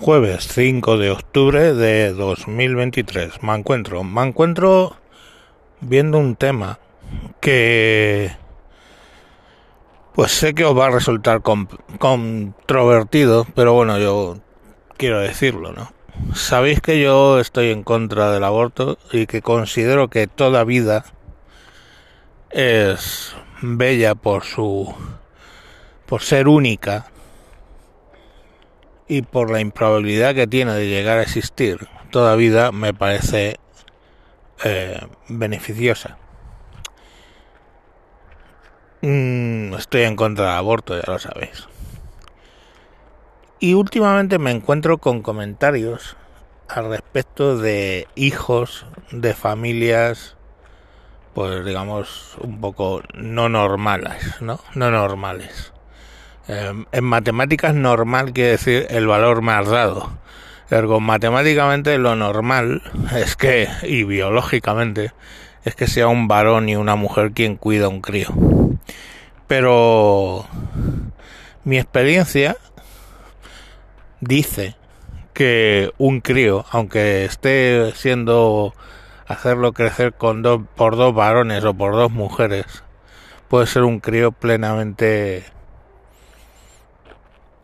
Jueves 5 de octubre de 2023. Me encuentro, me encuentro viendo un tema que pues sé que os va a resultar controvertido, pero bueno, yo quiero decirlo, ¿no? Sabéis que yo estoy en contra del aborto y que considero que toda vida es bella por su por ser única y por la improbabilidad que tiene de llegar a existir toda vida me parece eh, beneficiosa. Mm, estoy en contra del aborto, ya lo sabéis. Y últimamente me encuentro con comentarios al respecto de hijos de familias, pues digamos, un poco no normales, ¿no? No normales. Em, en matemáticas normal quiere decir el valor más dado. Ergo, matemáticamente lo normal es que, y biológicamente, es que sea un varón y una mujer quien cuida un crío. Pero mi experiencia dice que un crío, aunque esté siendo hacerlo crecer con dos, por dos varones o por dos mujeres, puede ser un crío plenamente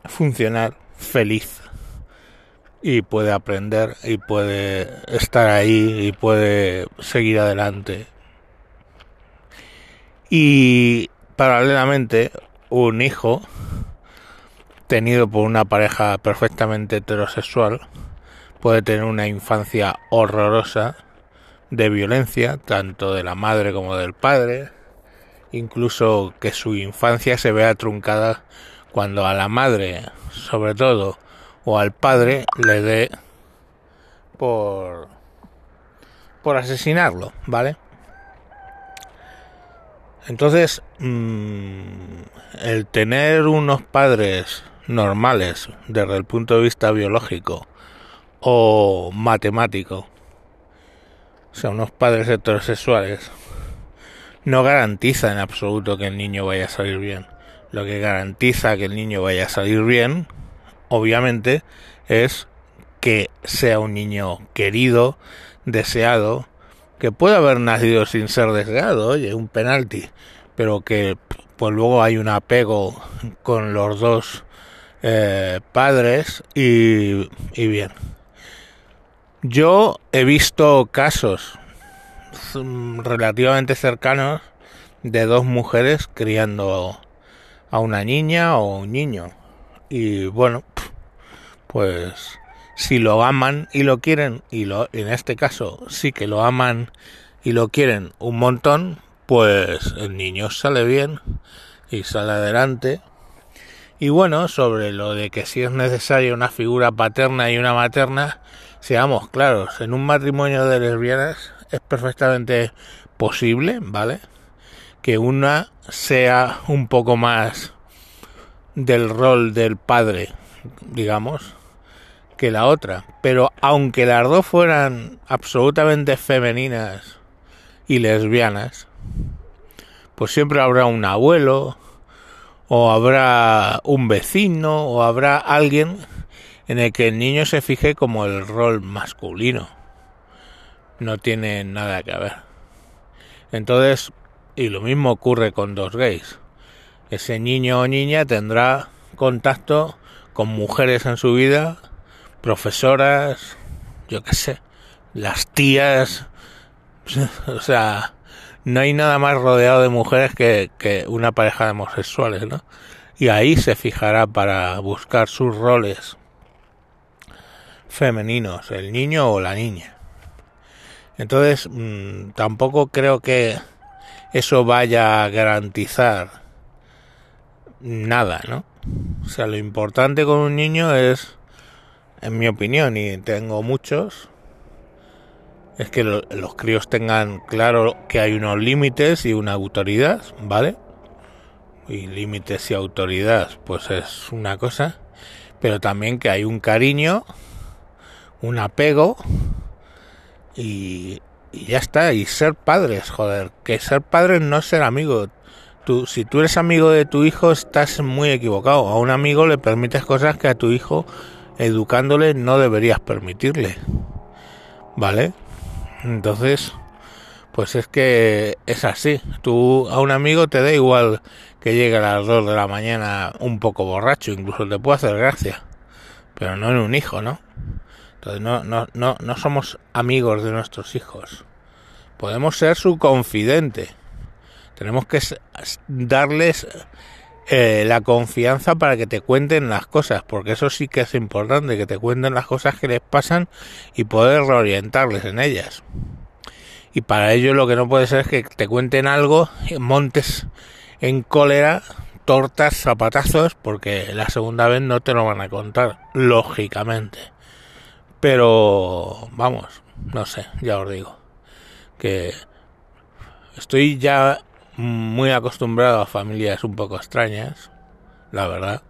funcional, feliz y puede aprender y puede estar ahí y puede seguir adelante. Y paralelamente un hijo tenido por una pareja perfectamente heterosexual puede tener una infancia horrorosa de violencia, tanto de la madre como del padre, incluso que su infancia se vea truncada cuando a la madre, sobre todo, o al padre le dé por por asesinarlo, ¿vale? Entonces, mmm, el tener unos padres normales desde el punto de vista biológico o matemático, o sea, unos padres heterosexuales, no garantiza en absoluto que el niño vaya a salir bien. Lo que garantiza que el niño vaya a salir bien obviamente, es que sea un niño querido, deseado, que puede haber nacido sin ser deseado, oye, un penalti, pero que pues luego hay un apego con los dos eh, padres y, y bien. Yo he visto casos relativamente cercanos de dos mujeres criando a una niña o un niño. Y bueno, pues si lo aman y lo quieren, y lo, en este caso sí que lo aman y lo quieren un montón, pues el niño sale bien y sale adelante. Y bueno, sobre lo de que si es necesaria una figura paterna y una materna, seamos claros, en un matrimonio de lesbianas es perfectamente posible, ¿vale? Que una sea un poco más del rol del padre, digamos, que la otra. Pero aunque las dos fueran absolutamente femeninas y lesbianas, pues siempre habrá un abuelo, o habrá un vecino, o habrá alguien en el que el niño se fije como el rol masculino. No tiene nada que ver. Entonces, y lo mismo ocurre con dos gays. Ese niño o niña tendrá contacto con mujeres en su vida profesoras, yo qué sé, las tías, o sea, no hay nada más rodeado de mujeres que, que una pareja de homosexuales, ¿no? Y ahí se fijará para buscar sus roles femeninos, el niño o la niña. Entonces, mmm, tampoco creo que eso vaya a garantizar nada, ¿no? O sea, lo importante con un niño es en mi opinión, y tengo muchos, es que lo, los críos tengan claro que hay unos límites y una autoridad, ¿vale? Y límites y autoridad, pues es una cosa, pero también que hay un cariño, un apego y, y ya está, y ser padres, joder, que ser padres no es ser amigo. Tú, si tú eres amigo de tu hijo, estás muy equivocado. A un amigo le permites cosas que a tu hijo educándole no deberías permitirle. ¿Vale? Entonces, pues es que es así. Tú a un amigo te da igual que llegue a las 2 de la mañana un poco borracho, incluso te puede hacer gracia. Pero no en un hijo, ¿no? No, no, no, no somos amigos de nuestros hijos. Podemos ser su confidente. Tenemos que darles eh, la confianza para que te cuenten las cosas, porque eso sí que es importante, que te cuenten las cosas que les pasan y poder reorientarles en ellas. Y para ello lo que no puede ser es que te cuenten algo, montes en cólera, tortas, zapatazos, porque la segunda vez no te lo van a contar, lógicamente. Pero, vamos, no sé, ya os digo, que estoy ya muy acostumbrado a familias un poco extrañas, la verdad.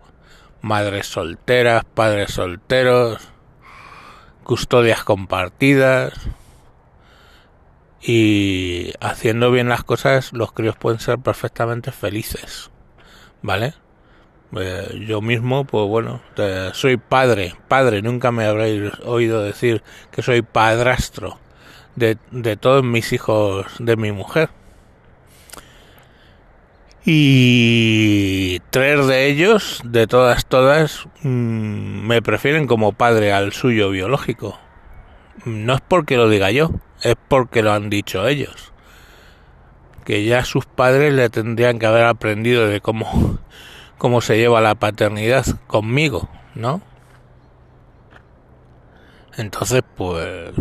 Madres solteras, padres solteros, custodias compartidas. Y haciendo bien las cosas, los críos pueden ser perfectamente felices. ¿Vale? Eh, yo mismo, pues bueno, soy padre, padre, nunca me habréis oído decir que soy padrastro de, de todos mis hijos de mi mujer y tres de ellos, de todas, todas, mm, me prefieren como padre al suyo biológico. No es porque lo diga yo, es porque lo han dicho ellos. Que ya sus padres le tendrían que haber aprendido de cómo, cómo se lleva la paternidad conmigo, ¿no? Entonces, pues,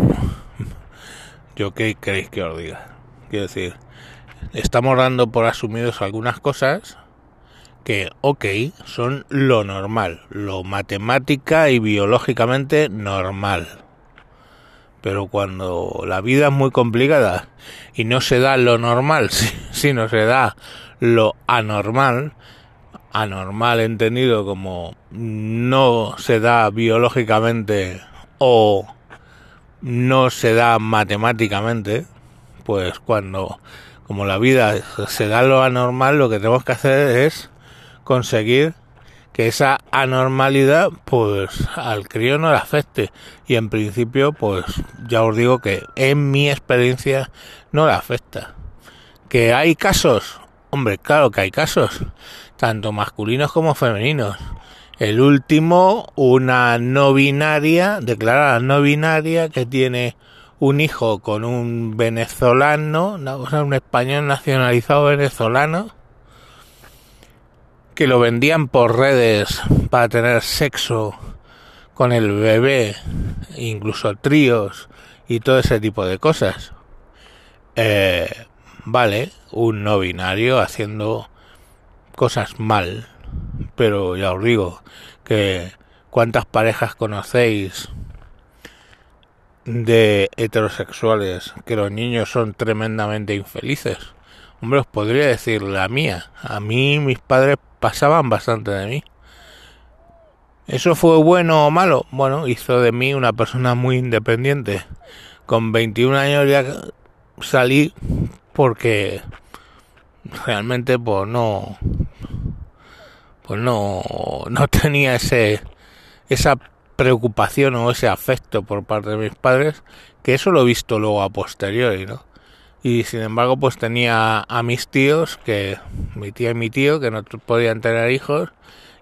yo qué queréis que os diga. Quiero decir, estamos dando por asumidos algunas cosas que, ok, son lo normal, lo matemática y biológicamente normal. Pero cuando la vida es muy complicada y no se da lo normal, sino se da lo anormal, anormal entendido como no se da biológicamente o no se da matemáticamente, pues cuando como la vida se da lo anormal, lo que tenemos que hacer es conseguir que esa anormalidad pues al crío no le afecte. Y en principio pues ya os digo que en mi experiencia no le afecta. Que hay casos hombre claro que hay casos tanto masculinos como femeninos el último una no binaria declarada no binaria que tiene un hijo con un venezolano, un español nacionalizado venezolano, que lo vendían por redes para tener sexo con el bebé, incluso tríos y todo ese tipo de cosas. Eh, vale, un no binario haciendo cosas mal, pero ya os digo que cuántas parejas conocéis de heterosexuales que los niños son tremendamente infelices. Hombre, os podría decir la mía. A mí mis padres pasaban bastante de mí. ¿Eso fue bueno o malo? Bueno, hizo de mí una persona muy independiente. Con 21 años ya salí porque realmente pues no pues no no tenía ese esa preocupación o ese afecto por parte de mis padres, que eso lo he visto luego a posteriori, ¿no? Y sin embargo, pues tenía a mis tíos, que mi tía y mi tío, que no podían tener hijos,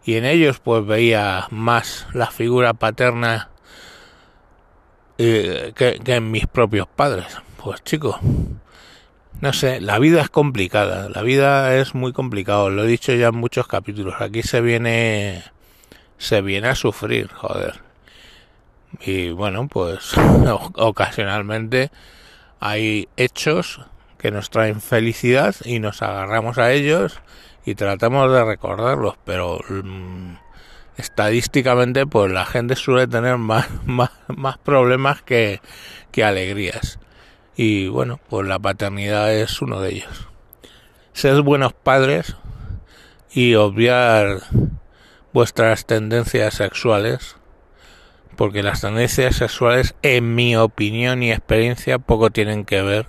y en ellos pues veía más la figura paterna eh, que, que en mis propios padres. Pues chicos, no sé, la vida es complicada, la vida es muy complicada, lo he dicho ya en muchos capítulos, aquí se viene se viene a sufrir, joder. Y bueno, pues ocasionalmente hay hechos que nos traen felicidad y nos agarramos a ellos y tratamos de recordarlos, pero mm, estadísticamente pues la gente suele tener más, más, más problemas que, que alegrías. Y bueno, pues la paternidad es uno de ellos. Sed buenos padres y obviar vuestras tendencias sexuales, porque las tendencias sexuales, en mi opinión y experiencia, poco tienen que ver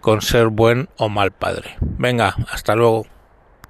con ser buen o mal padre. Venga, hasta luego.